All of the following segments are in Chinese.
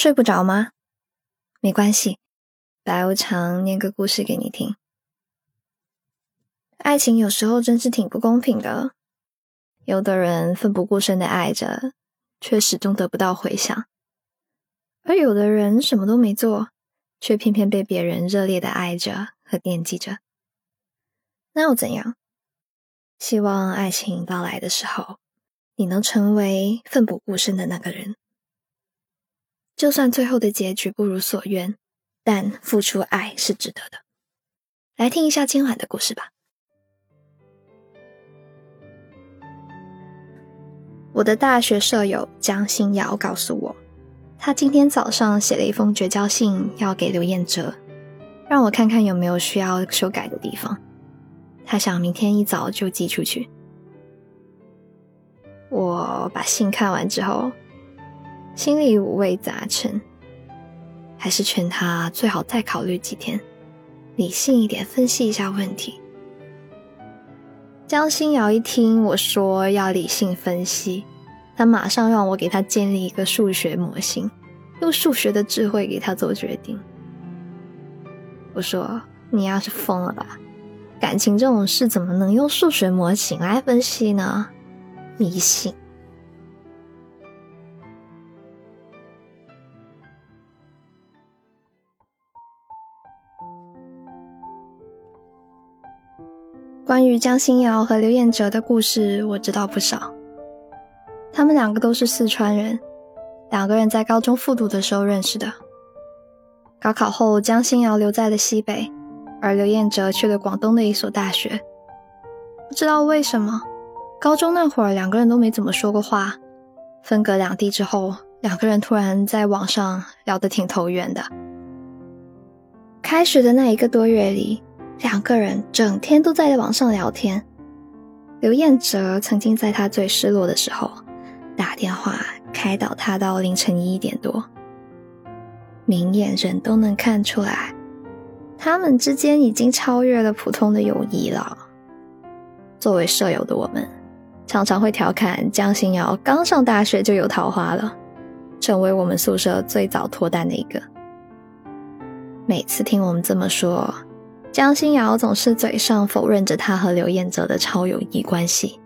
睡不着吗？没关系，白无常念个故事给你听。爱情有时候真是挺不公平的，有的人奋不顾身的爱着，却始终得不到回响；而有的人什么都没做，却偏偏被别人热烈的爱着和惦记着。那又怎样？希望爱情到来的时候，你能成为奋不顾身的那个人。就算最后的结局不如所愿，但付出爱是值得的。来听一下今晚的故事吧。我的大学舍友江心瑶告诉我，他今天早上写了一封绝交信要给刘彦哲，让我看看有没有需要修改的地方。他想明天一早就寄出去。我把信看完之后。心里五味杂陈，还是劝他最好再考虑几天，理性一点分析一下问题。江心瑶一听我说要理性分析，他马上让我给他建立一个数学模型，用数学的智慧给他做决定。我说：“你要是疯了吧？感情这种事怎么能用数学模型来分析呢？迷信。”关于江心瑶和刘彦哲的故事，我知道不少。他们两个都是四川人，两个人在高中复读的时候认识的。高考后，江心瑶留在了西北，而刘彦哲去了广东的一所大学。不知道为什么，高中那会儿两个人都没怎么说过话。分隔两地之后，两个人突然在网上聊得挺投缘的。开学的那一个多月里。两个人整天都在网上聊天。刘彦哲曾经在他最失落的时候打电话开导他到凌晨一点多。明眼人都能看出来，他们之间已经超越了普通的友谊了。作为舍友的我们，常常会调侃江心瑶刚上大学就有桃花了，成为我们宿舍最早脱单的一个。每次听我们这么说。江心瑶总是嘴上否认着他和刘彦泽的超友谊关系，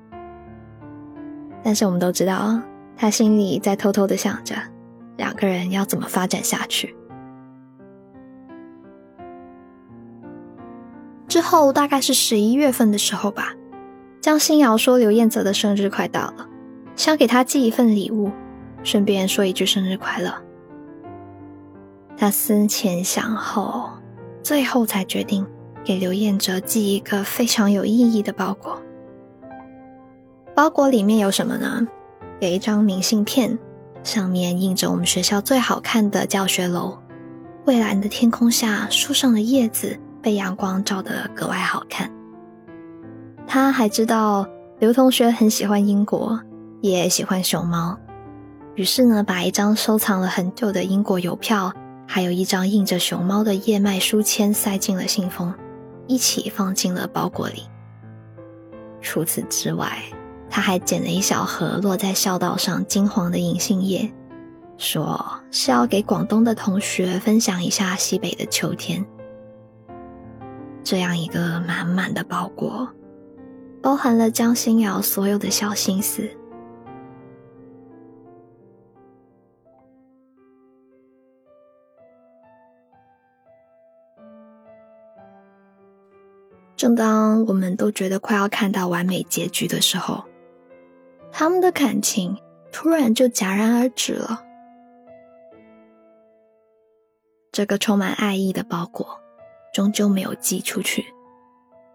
但是我们都知道，他心里在偷偷的想着两个人要怎么发展下去。之后大概是十一月份的时候吧，江心瑶说刘彦泽的生日快到了，想给他寄一份礼物，顺便说一句生日快乐。他思前想后，最后才决定。给刘彦哲寄一个非常有意义的包裹。包裹里面有什么呢？有一张明信片，上面印着我们学校最好看的教学楼。蔚蓝的天空下，树上的叶子被阳光照得格外好看。他还知道刘同学很喜欢英国，也喜欢熊猫，于是呢，把一张收藏了很久的英国邮票，还有一张印着熊猫的叶脉书签塞进了信封。一起放进了包裹里。除此之外，他还捡了一小盒落在校道上金黄的银杏叶，说是要给广东的同学分享一下西北的秋天。这样一个满满的包裹，包含了江心瑶所有的小心思。正当我们都觉得快要看到完美结局的时候，他们的感情突然就戛然而止了。这个充满爱意的包裹终究没有寄出去，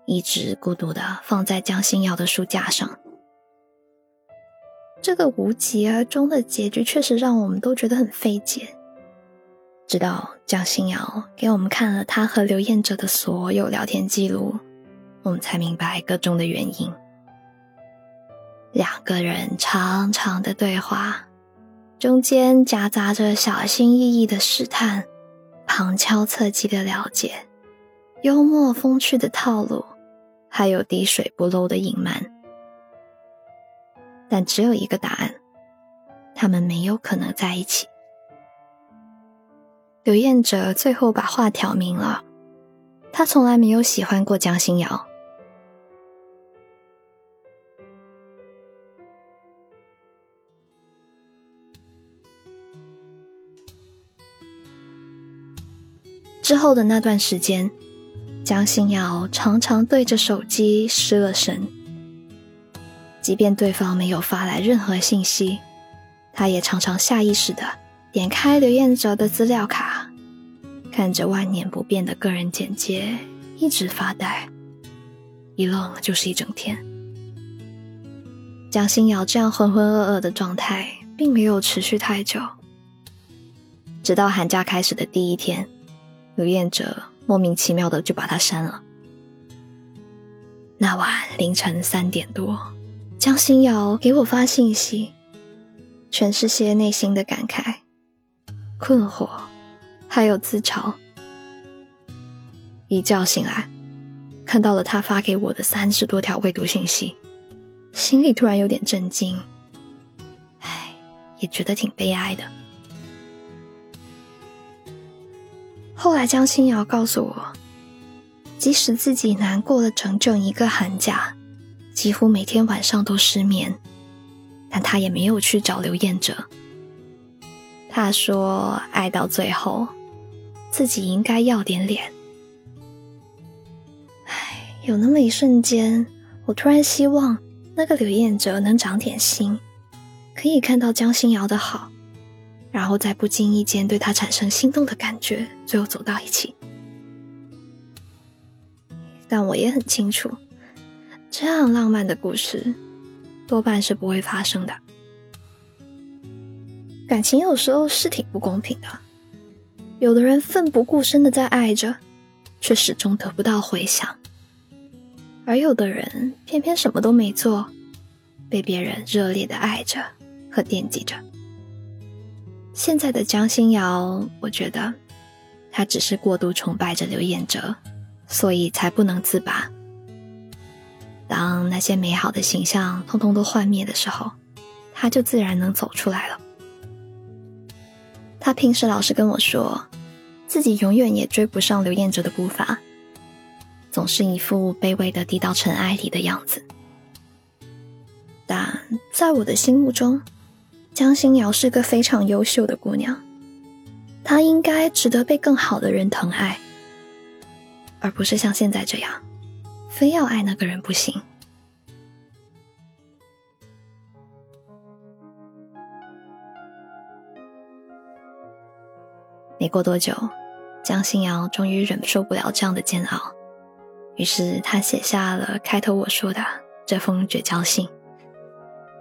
一直孤独的放在江心瑶的书架上。这个无疾而终的结局确实让我们都觉得很费解。直到江心瑶给我们看了他和刘彦哲的所有聊天记录。我们才明白个中的原因。两个人长长的对话，中间夹杂着小心翼翼的试探，旁敲侧击的了解，幽默风趣的套路，还有滴水不漏的隐瞒。但只有一个答案：他们没有可能在一起。刘彦哲最后把话挑明了，他从来没有喜欢过江心瑶。之后的那段时间，江心瑶常常对着手机失了神。即便对方没有发来任何信息，他也常常下意识的点开刘彦哲的资料卡，看着万年不变的个人简介，一直发呆，一愣就是一整天。江心瑶这样浑浑噩噩的状态，并没有持续太久，直到寒假开始的第一天。刘彦哲莫名其妙的就把他删了。那晚凌晨三点多，江心瑶给我发信息，全是些内心的感慨、困惑，还有自嘲。一觉醒来，看到了他发给我的三十多条未读信息，心里突然有点震惊，唉，也觉得挺悲哀的。后来，江心瑶告诉我，即使自己难过了整整一个寒假，几乎每天晚上都失眠，但他也没有去找刘彦哲。他说，爱到最后，自己应该要点脸。唉，有那么一瞬间，我突然希望那个刘彦哲能长点心，可以看到江心瑶的好。然后在不经意间对他产生心动的感觉，最后走到一起。但我也很清楚，这样浪漫的故事多半是不会发生的。感情有时候是挺不公平的，有的人奋不顾身的在爱着，却始终得不到回响；而有的人偏偏什么都没做，被别人热烈的爱着和惦记着。现在的江心瑶，我觉得，她只是过度崇拜着刘彦哲，所以才不能自拔。当那些美好的形象通通都幻灭的时候，她就自然能走出来了。她平时老是跟我说，自己永远也追不上刘彦哲的步伐，总是一副卑微的低到尘埃里的样子。但在我的心目中，江心瑶是个非常优秀的姑娘，她应该值得被更好的人疼爱，而不是像现在这样，非要爱那个人不行。没过多久，江心瑶终于忍受不了这样的煎熬，于是她写下了开头我说的这封绝交信。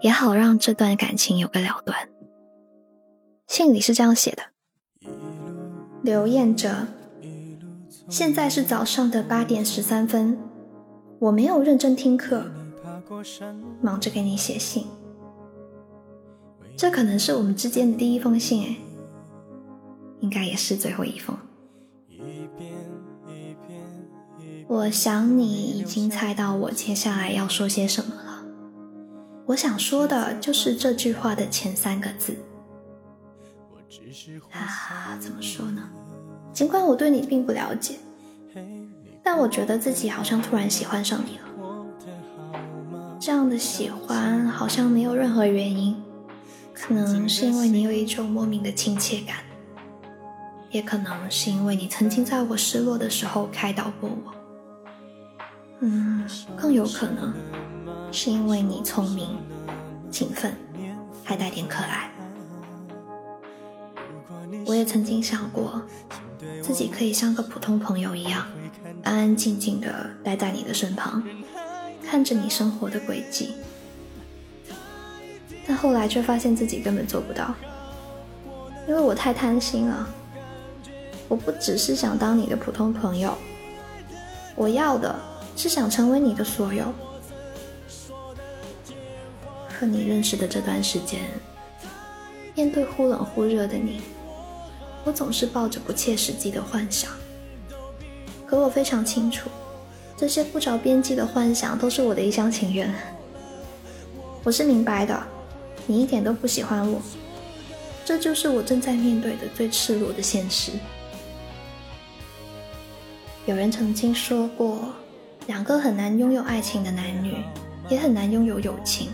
也好让这段感情有个了断。信里是这样写的：刘彦哲，现在是早上的八点十三分，我没有认真听课，忙着给你写信。这可能是我们之间的第一封信，哎，应该也是最后一封。我想你已经猜到我接下来要说些什么了。我想说的就是这句话的前三个字。啊，怎么说呢？尽管我对你并不了解，但我觉得自己好像突然喜欢上你了。这样的喜欢好像没有任何原因，可能是因为你有一种莫名的亲切感，也可能是因为你曾经在我失落的时候开导过我。嗯，更有可能。是因为你聪明、勤奋，还带点可爱。我也曾经想过，自己可以像个普通朋友一样，安安静静的待在你的身旁，看着你生活的轨迹。但后来却发现自己根本做不到，因为我太贪心了。我不只是想当你的普通朋友，我要的是想成为你的所有。和你认识的这段时间，面对忽冷忽热的你，我总是抱着不切实际的幻想。可我非常清楚，这些不着边际的幻想都是我的一厢情愿。我是明白的，你一点都不喜欢我，这就是我正在面对的最赤裸的现实。有人曾经说过，两个很难拥有爱情的男女，也很难拥有友情。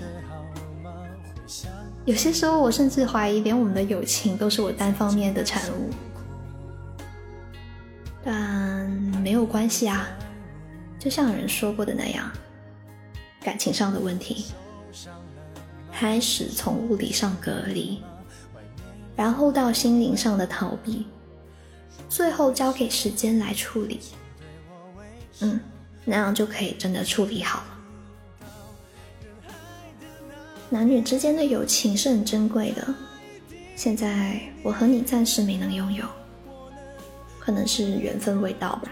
有些时候，我甚至怀疑，连我们的友情都是我单方面的产物。但没有关系啊，就像有人说过的那样，感情上的问题，开始从物理上隔离，然后到心灵上的逃避，最后交给时间来处理。嗯，那样就可以真的处理好了。男女之间的友情是很珍贵的，现在我和你暂时没能拥有，可能是缘分未到吧，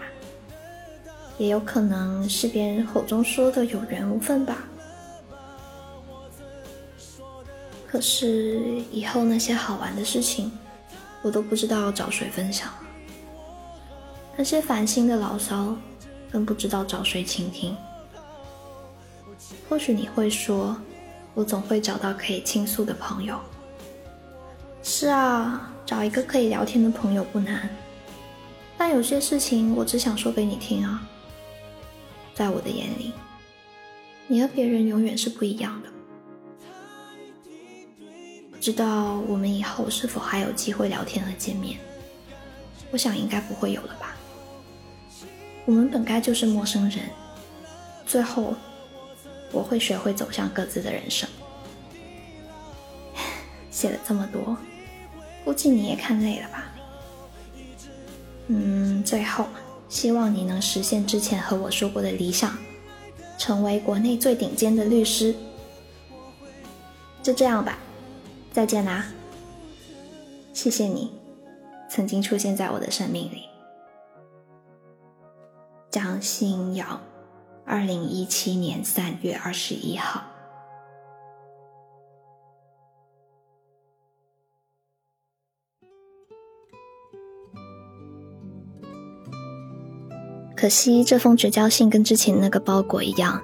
也有可能是别人口中说的有缘无分吧。可是以后那些好玩的事情，我都不知道找谁分享，那些烦心的牢骚。更不知道找谁倾听。或许你会说，我总会找到可以倾诉的朋友。是啊，找一个可以聊天的朋友不难，但有些事情我只想说给你听啊。在我的眼里，你和别人永远是不一样的。不知道我们以后是否还有机会聊天和见面？我想应该不会有了吧。我们本该就是陌生人，最后我会学会走向各自的人生。写了这么多，估计你也看累了吧？嗯，最后希望你能实现之前和我说过的理想，成为国内最顶尖的律师。就这样吧，再见啦！谢谢你曾经出现在我的生命里。江心瑶，二零一七年三月二十一号。可惜这封绝交信跟之前那个包裹一样，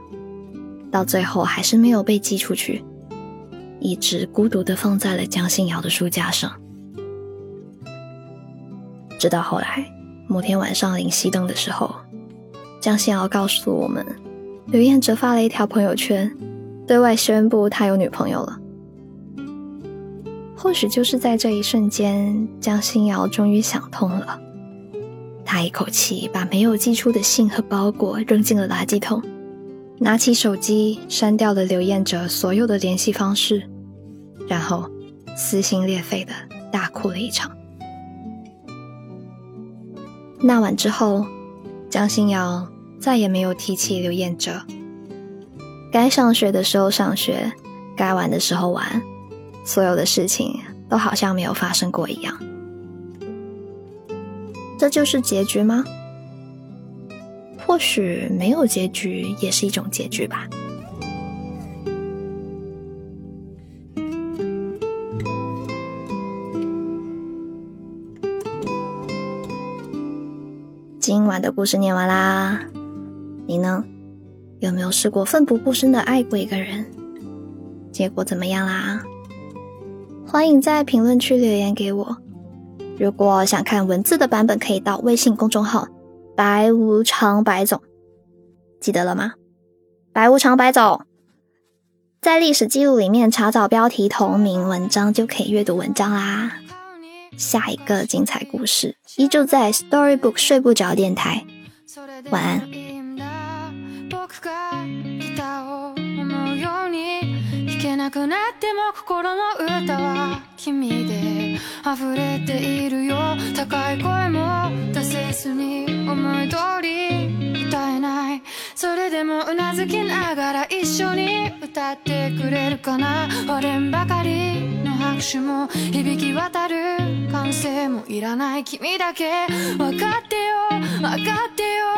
到最后还是没有被寄出去，一直孤独的放在了江心瑶的书架上。直到后来某天晚上临熄灯的时候。江心瑶告诉我们，刘彦哲发了一条朋友圈，对外宣布他有女朋友了。或许就是在这一瞬间，江心瑶终于想通了。他一口气把没有寄出的信和包裹扔进了垃圾桶，拿起手机删掉了刘彦哲所有的联系方式，然后撕心裂肺的大哭了一场。那晚之后。江心瑶再也没有提起刘彦哲。该上学的时候上学，该玩的时候玩，所有的事情都好像没有发生过一样。这就是结局吗？或许没有结局也是一种结局吧。的故事念完啦，你呢？有没有试过奋不顾身的爱过一个人？结果怎么样啦？欢迎在评论区留言给我。如果想看文字的版本，可以到微信公众号“白无常白总”，记得了吗？白无常白总，在历史记录里面查找标题同名文章，就可以阅读文章啦。下一个精彩故事，依旧在 Storybook 睡不着电台。晚安。けなくなっても心の歌は君で溢れているよ高い声も出せずに思い通り歌えないそれでもうなずきながら一緒に歌ってくれるかな俺んばかり拍手も響き渡る歓声もいらない君だけ。分かってよ分かってよ。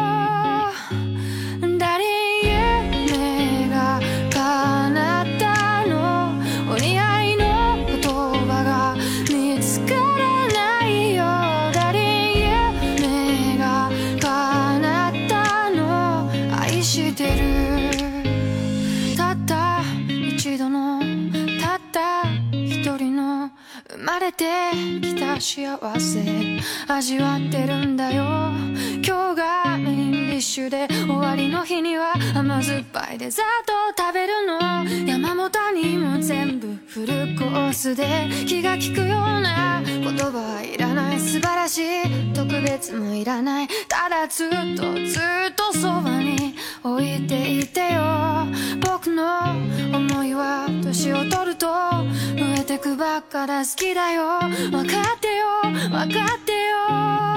味わってるんだよ。今日がメインディッシュで終わりの日には甘酸っぱいデザートを食べるの。山本にも全部フルコースで気が利くような言葉はいらない素晴らしい特別もいらないただずっとずっとそばに置いていてよ僕の思いは年を取ると増えてくばっかだ好きだよ分かってよ分かってよ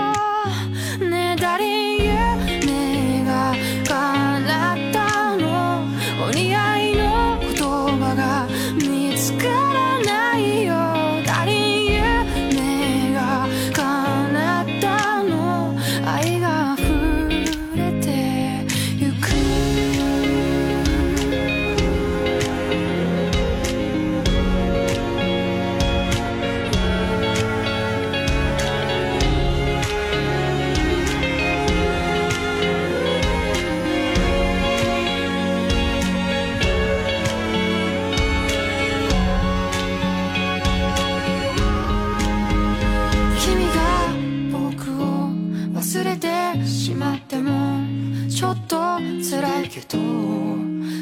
てしまってもちょっと辛いけど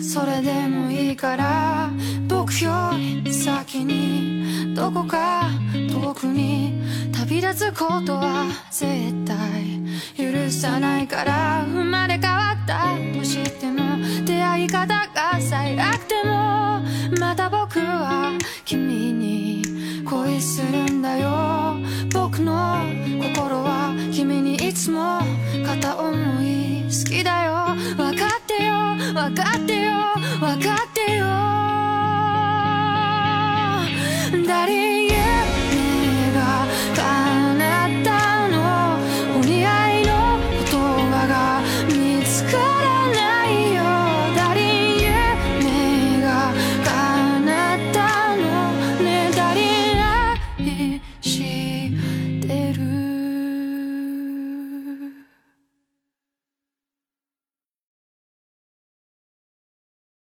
それでもいいから僕より先にどこか遠くに旅立つことは絶対許さないから生まれ変わったとしても出会い方が最悪でもまた僕は君に恋するんだよ。僕の心はいつも片思い好きだよ。分かってよ。分かってよ。分かってよ。誰